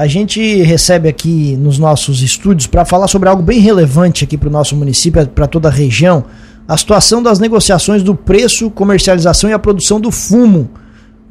a gente recebe aqui nos nossos estúdios para falar sobre algo bem relevante aqui para o nosso município, para toda a região, a situação das negociações do preço, comercialização e a produção do fumo.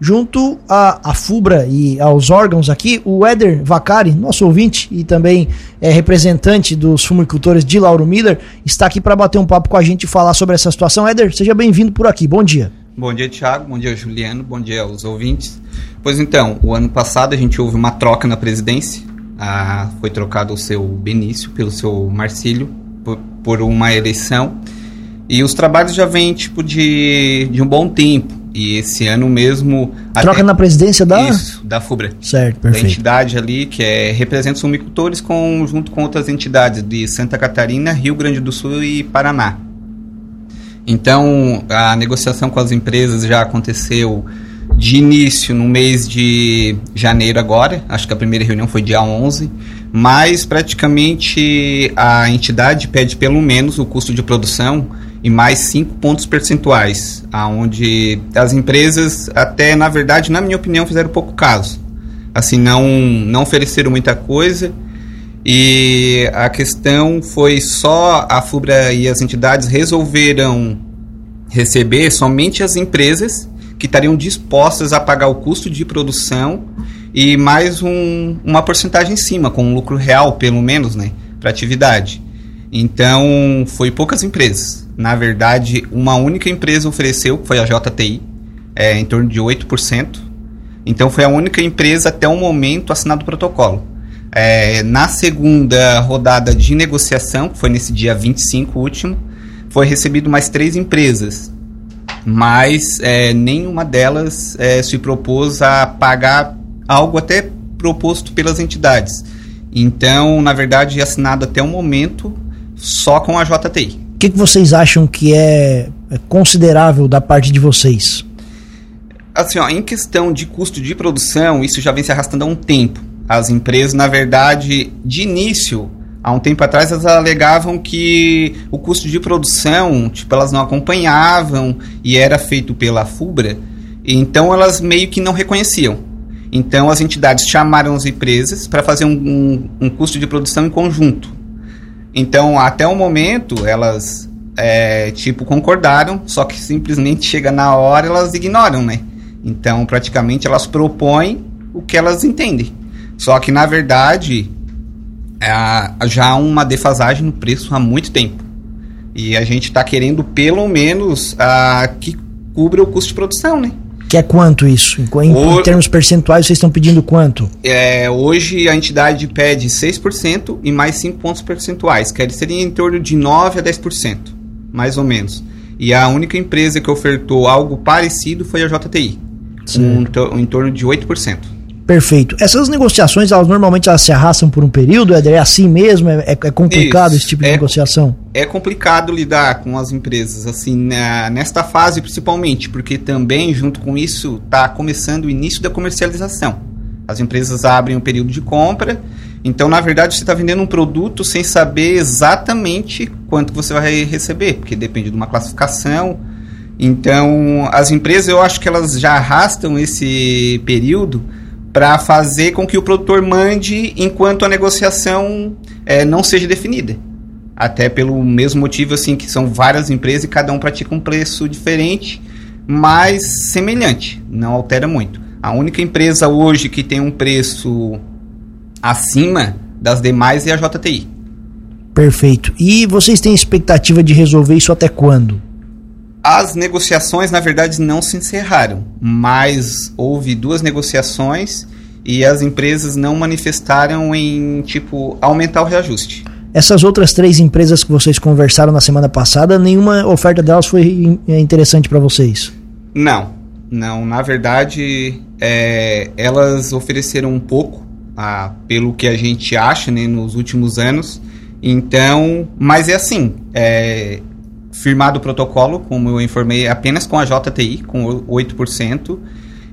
Junto à, FUBRA e aos órgãos aqui, o Éder Vacari, nosso ouvinte e também é representante dos fumicultores de Lauro Miller, está aqui para bater um papo com a gente e falar sobre essa situação. Éder, seja bem-vindo por aqui. Bom dia. Bom dia, Thiago. Bom dia, Juliano. Bom dia aos ouvintes. Pois então, o ano passado a gente houve uma troca na presidência. Ah, foi trocado o seu Benício pelo seu Marcílio por, por, uma eleição. E os trabalhos já vêm tipo de, de um bom tempo. E esse ano mesmo. Troca na presidência da. Isso, da FUBRA. Certo, perfeito. Da entidade ali que é, representa os fumicultores com, junto com outras entidades de Santa Catarina, Rio Grande do Sul e Paraná. Então, a negociação com as empresas já aconteceu de início no mês de janeiro agora, acho que a primeira reunião foi dia 11, mas praticamente a entidade pede pelo menos o custo de produção e mais 5 pontos percentuais, aonde as empresas até, na verdade, na minha opinião, fizeram pouco caso. Assim, não, não ofereceram muita coisa e a questão foi só a FUBRA e as entidades resolveram receber somente as empresas que estariam dispostas a pagar o custo de produção e mais um, uma porcentagem em cima, com um lucro real, pelo menos, né, para atividade. Então, foi poucas empresas. Na verdade, uma única empresa ofereceu, que foi a JTI, é, em torno de 8%. Então, foi a única empresa até o momento assinado o protocolo. É, na segunda rodada de negociação, que foi nesse dia 25 último, foi recebido mais três empresas mas é, nenhuma delas é, se propôs a pagar algo até proposto pelas entidades. Então, na verdade, assinado até o momento só com a JTI. O que, que vocês acham que é, é considerável da parte de vocês? Assim, ó, em questão de custo de produção, isso já vem se arrastando há um tempo. As empresas, na verdade, de início, há um tempo atrás elas alegavam que o custo de produção, tipo, elas não acompanhavam e era feito pela FUBRA, então elas meio que não reconheciam. Então as entidades chamaram as empresas para fazer um, um, um, custo de produção em conjunto. Então até o momento elas é, tipo concordaram, só que simplesmente chega na hora elas ignoram, né? Então praticamente elas propõem o que elas entendem. Só que na verdade é, já há uma defasagem no preço há muito tempo. E a gente está querendo pelo menos uh, que cubra o custo de produção, né? Que é quanto isso? Em, o, em termos percentuais, vocês estão pedindo quanto? É, hoje a entidade pede 6% e mais 5 pontos percentuais, que seria em torno de 9% a 10%, mais ou menos. E a única empresa que ofertou algo parecido foi a JTI, um, em torno de 8%. Perfeito. Essas negociações, elas normalmente elas se arrastam por um período, Éder? É assim mesmo? É, é complicado Isso. esse tipo de é, negociação? É complicado lidar com as empresas, assim, na, nesta fase principalmente, porque também, junto com isso, está começando o início da comercialização. As empresas abrem um período de compra, então, na verdade, você está vendendo um produto sem saber exatamente quanto você vai receber, porque depende de uma classificação. Então, as empresas, eu acho que elas já arrastam esse período para fazer com que o produtor mande enquanto a negociação é, não seja definida. Até pelo mesmo motivo, assim, que são várias empresas e cada um pratica um preço diferente, mas semelhante, não altera muito. A única empresa hoje que tem um preço acima das demais é a JTI. Perfeito. E vocês têm expectativa de resolver isso até quando? As negociações, na verdade, não se encerraram, mas houve duas negociações e as empresas não manifestaram em, tipo, aumentar o reajuste. Essas outras três empresas que vocês conversaram na semana passada, nenhuma oferta delas foi interessante para vocês? Não, não. Na verdade, é, elas ofereceram um pouco, ah, pelo que a gente acha, né, nos últimos anos. Então, mas é assim, é, firmado o protocolo, como eu informei, apenas com a JTI, com 8%,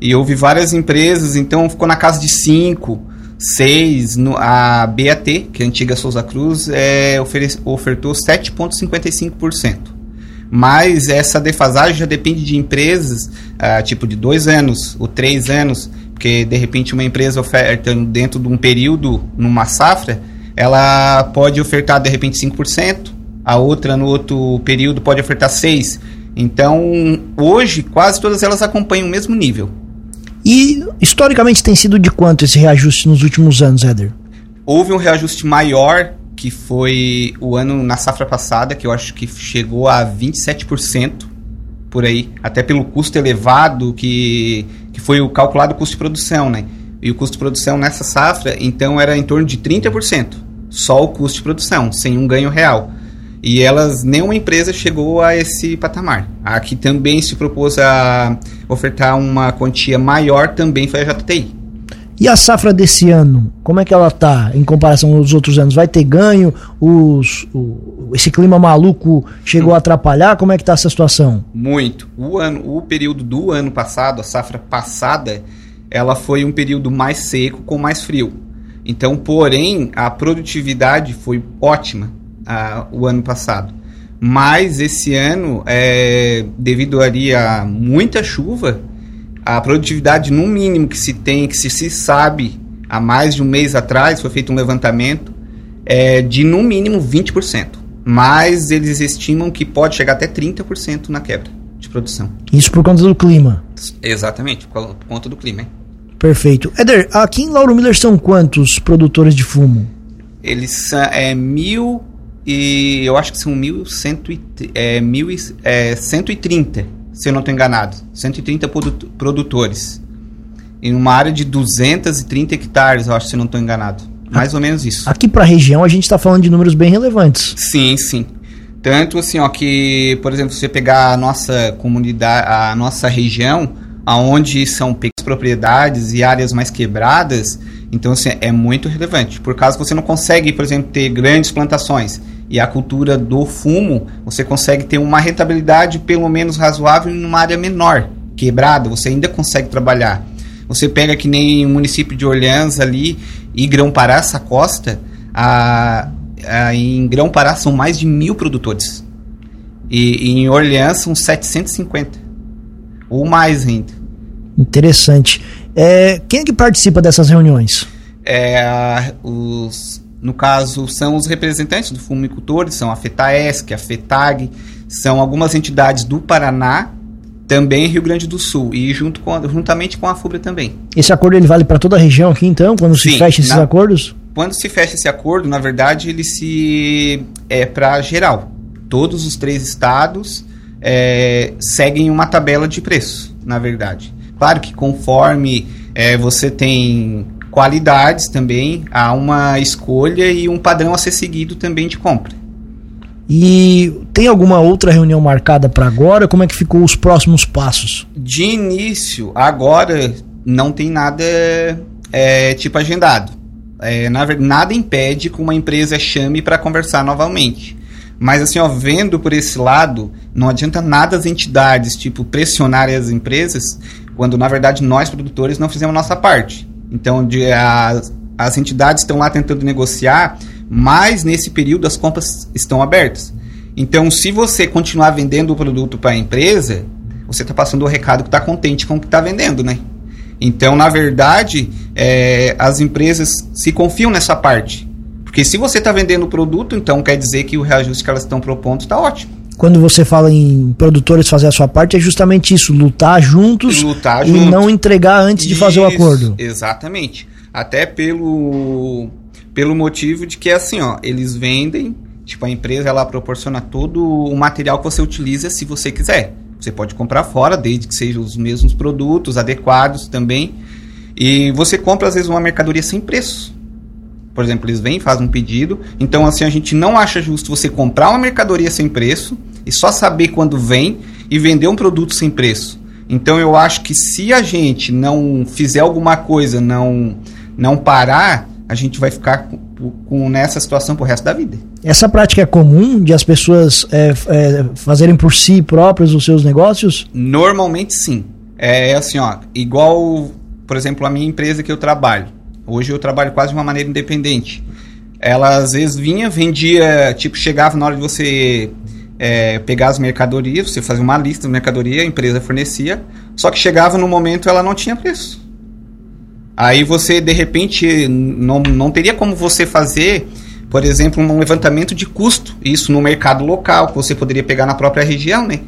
e houve várias empresas, então ficou na casa de 5%, 6%, a BAT, que é a antiga Souza Cruz, é, ofertou 7,55%. Mas essa defasagem já depende de empresas, ah, tipo de dois anos ou três anos, Porque de repente uma empresa oferta dentro de um período, numa safra, ela pode ofertar de repente 5%, a outra no outro período pode ofertar 6%. Então, hoje, quase todas elas acompanham o mesmo nível. E historicamente tem sido de quanto esse reajuste nos últimos anos, Éder? Houve um reajuste maior, que foi o ano na safra passada, que eu acho que chegou a 27% por aí, até pelo custo elevado que, que foi o calculado custo de produção, né? E o custo de produção nessa safra, então, era em torno de 30%. Só o custo de produção, sem um ganho real. E elas, nenhuma empresa chegou a esse patamar. A que também se propôs a ofertar uma quantia maior também foi a JTI. E a safra desse ano, como é que ela tá em comparação aos outros anos? Vai ter ganho? Os, o, esse clima maluco chegou a atrapalhar? Como é que tá essa situação? Muito. O, ano, o período do ano passado, a safra passada, ela foi um período mais seco com mais frio. Então, porém, a produtividade foi ótima a, o ano passado. Mas esse ano, é, devido ali a muita chuva, a produtividade no mínimo que se tem, que se, se sabe há mais de um mês atrás, foi feito um levantamento, é de no mínimo 20%. Mas eles estimam que pode chegar até 30% na quebra de produção. Isso por conta do clima. Exatamente, por conta do clima. Hein? Perfeito. Éder, aqui em Lauro Miller são quantos produtores de fumo? Eles são é, mil e eu acho que são mil, cento e, é, mil, é, 130 se eu não estou enganado. 130 produtores. Em uma área de 230 hectares, eu acho, se eu não estou enganado. Mais ou menos isso. Aqui para a região, a gente está falando de números bem relevantes. Sim, sim. Tanto assim, ó, que, por exemplo, se você pegar a nossa comunidade, a nossa região, aonde são pequenas propriedades e áreas mais quebradas, então assim, é muito relevante. Por que você não consegue, por exemplo, ter grandes plantações e a cultura do fumo, você consegue ter uma rentabilidade pelo menos razoável em uma área menor, quebrada, você ainda consegue trabalhar. Você pega que nem o município de Orleans ali e Grão-Pará, essa costa, a, a, em Grão-Pará são mais de mil produtores. E, e em Orleans são 750. Ou mais ainda. Interessante. É, quem é que participa dessas reuniões? É, os no caso, são os representantes do fumicultores, são a FETAESC, a FETAG, são algumas entidades do Paraná, também Rio Grande do Sul, e junto com, juntamente com a FUBRA também. Esse acordo ele vale para toda a região aqui, então, quando Sim, se fecha esses na, acordos? Quando se fecha esse acordo, na verdade, ele se é para geral. Todos os três estados é, seguem uma tabela de preço, na verdade. Claro que conforme é, você tem qualidades também, há uma escolha e um padrão a ser seguido também de compra. E tem alguma outra reunião marcada para agora? Como é que ficou os próximos passos? De início, agora não tem nada é, tipo agendado. É, na, nada impede que uma empresa chame para conversar novamente. Mas assim, ó, vendo por esse lado, não adianta nada as entidades, tipo, pressionar as empresas, quando na verdade nós, produtores, não fizemos nossa parte. Então, de, as, as entidades estão lá tentando negociar, mas nesse período as compras estão abertas. Então, se você continuar vendendo o produto para a empresa, você está passando o recado que está contente com o que está vendendo, né? Então, na verdade, é, as empresas se confiam nessa parte. Porque se você está vendendo o produto, então quer dizer que o reajuste que elas estão propondo está ótimo quando você fala em produtores fazer a sua parte, é justamente isso, lutar juntos lutar e junto. não entregar antes isso, de fazer o acordo. Exatamente. Até pelo, pelo motivo de que, assim, ó, eles vendem, tipo, a empresa, ela proporciona todo o material que você utiliza se você quiser. Você pode comprar fora, desde que sejam os mesmos produtos, adequados também. E você compra, às vezes, uma mercadoria sem preço. Por exemplo, eles vêm, fazem um pedido. Então, assim, a gente não acha justo você comprar uma mercadoria sem preço e só saber quando vem e vender um produto sem preço. Então, eu acho que se a gente não fizer alguma coisa, não, não parar, a gente vai ficar com, com nessa situação pro resto da vida. Essa prática é comum de as pessoas é, é, fazerem por si próprios os seus negócios? Normalmente sim. É assim, ó, igual, por exemplo, a minha empresa que eu trabalho. Hoje eu trabalho quase de uma maneira independente. Ela às vezes vinha, vendia, tipo, chegava na hora de você é, pegar as mercadorias, você fazia uma lista de mercadoria, a empresa fornecia, só que chegava no momento ela não tinha preço. Aí você, de repente, não, não teria como você fazer, por exemplo, um levantamento de custo, isso no mercado local, que você poderia pegar na própria região, né?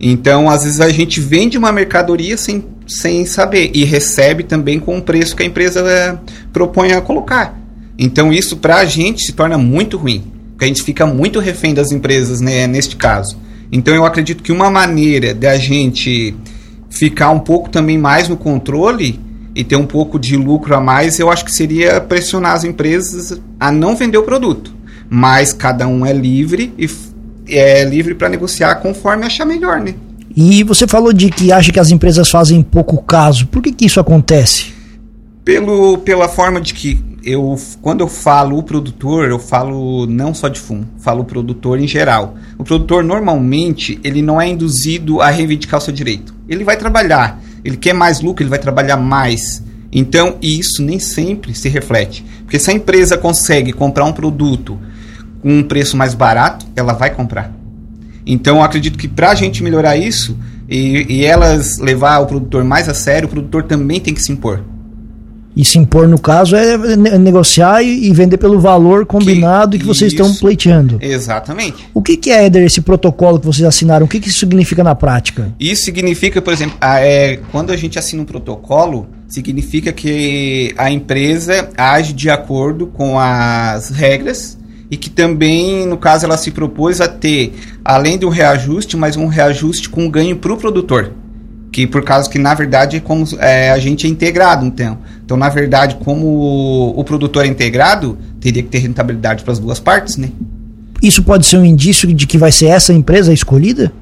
Então, às vezes a gente vende uma mercadoria sem, sem saber e recebe também com o preço que a empresa é, propõe a colocar. Então, isso para a gente se torna muito ruim, porque a gente fica muito refém das empresas né, neste caso. Então, eu acredito que uma maneira da gente ficar um pouco também mais no controle e ter um pouco de lucro a mais, eu acho que seria pressionar as empresas a não vender o produto. Mas cada um é livre e é livre para negociar conforme achar melhor, né? E você falou de que acha que as empresas fazem pouco caso. Por que, que isso acontece? Pelo, pela forma de que eu, quando eu falo o produtor, eu falo não só de fumo, falo o produtor em geral. O produtor normalmente ele não é induzido a reivindicar o seu direito. Ele vai trabalhar, ele quer mais lucro, ele vai trabalhar mais. Então isso nem sempre se reflete, porque se a empresa consegue comprar um produto com um preço mais barato, ela vai comprar. Então, eu acredito que para a gente melhorar isso e, e, elas levar o produtor mais a sério, o produtor também tem que se impor. E se impor, no caso, é negociar e, vender pelo valor combinado que, e que vocês isso, estão pleiteando. Exatamente. O que, que é, Éder, esse protocolo que vocês assinaram? O que, que isso significa na prática? Isso significa, por exemplo, a, é, quando a gente assina um protocolo, significa que a empresa age de acordo com as regras e que também, no caso, ela se propôs a ter, além do reajuste, mas um reajuste com ganho para o produtor. Que por causa que, na verdade, é como é, a gente é integrado, então. Então, na verdade, como o, o produtor é integrado, teria que ter rentabilidade para as duas partes, né? Isso pode ser um indício de que vai ser essa empresa escolhida?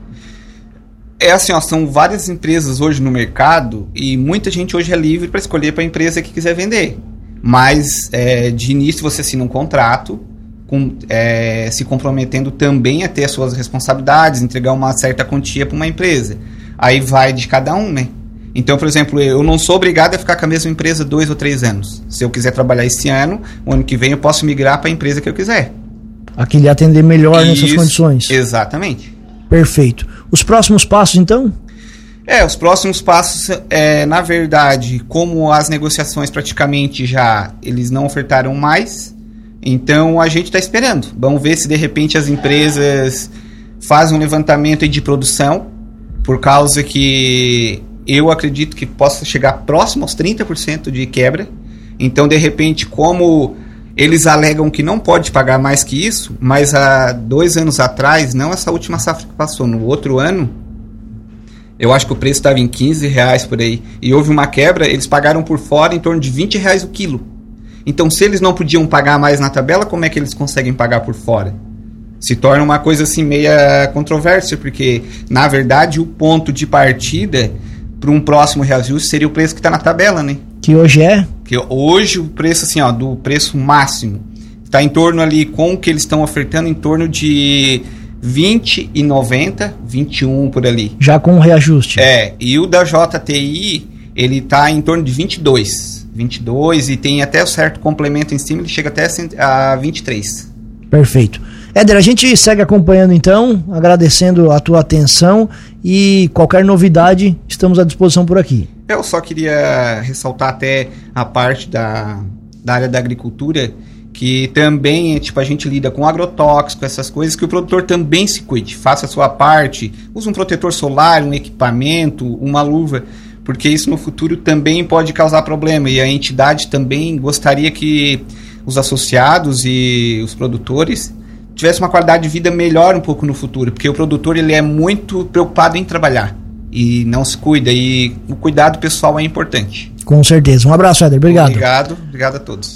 É assim, ó, são várias empresas hoje no mercado e muita gente hoje é livre para escolher para a empresa que quiser vender. Mas é, de início você assina um contrato com, é, se comprometendo também a ter as suas responsabilidades, entregar uma certa quantia para uma empresa. Aí vai de cada um, né? Então, por exemplo, eu não sou obrigado a ficar com a mesma empresa dois ou três anos. Se eu quiser trabalhar esse ano, o ano que vem eu posso migrar para a empresa que eu quiser. Aqui lhe atender melhor Isso, nessas condições. Exatamente. Perfeito. Os próximos passos, então? É, os próximos passos, é, na verdade, como as negociações praticamente já eles não ofertaram mais, então a gente está esperando. Vamos ver se de repente as empresas fazem um levantamento de produção, por causa que eu acredito que possa chegar próximo aos 30% de quebra. Então, de repente, como eles alegam que não pode pagar mais que isso, mas há dois anos atrás, não essa última safra que passou, no outro ano, eu acho que o preço estava em 15 reais por aí. E houve uma quebra, eles pagaram por fora em torno de 20 reais o quilo. Então, se eles não podiam pagar mais na tabela, como é que eles conseguem pagar por fora? Se torna uma coisa assim meia controversa, porque na verdade o ponto de partida para um próximo reajuste seria o preço que está na tabela, né? Que hoje é? Que hoje o preço assim, ó, do preço máximo está em torno ali com o que eles estão ofertando em torno de 20 e 90, 21 por ali. Já com o reajuste. É, e o da JTI, ele está em torno de 22. 22 e tem até o certo complemento em cima, ele chega até a 23. Perfeito. Éder, a gente segue acompanhando então, agradecendo a tua atenção e qualquer novidade, estamos à disposição por aqui. Eu só queria ressaltar até a parte da, da área da agricultura, que também, tipo, a gente lida com agrotóxico, essas coisas, que o produtor também se cuide, faça a sua parte, use um protetor solar, um equipamento, uma luva, porque isso no futuro também pode causar problema e a entidade também gostaria que os associados e os produtores tivessem uma qualidade de vida melhor um pouco no futuro, porque o produtor ele é muito preocupado em trabalhar e não se cuida e o cuidado pessoal é importante. Com certeza. Um abraço, Éder. Obrigado. Obrigado. Obrigado a todos.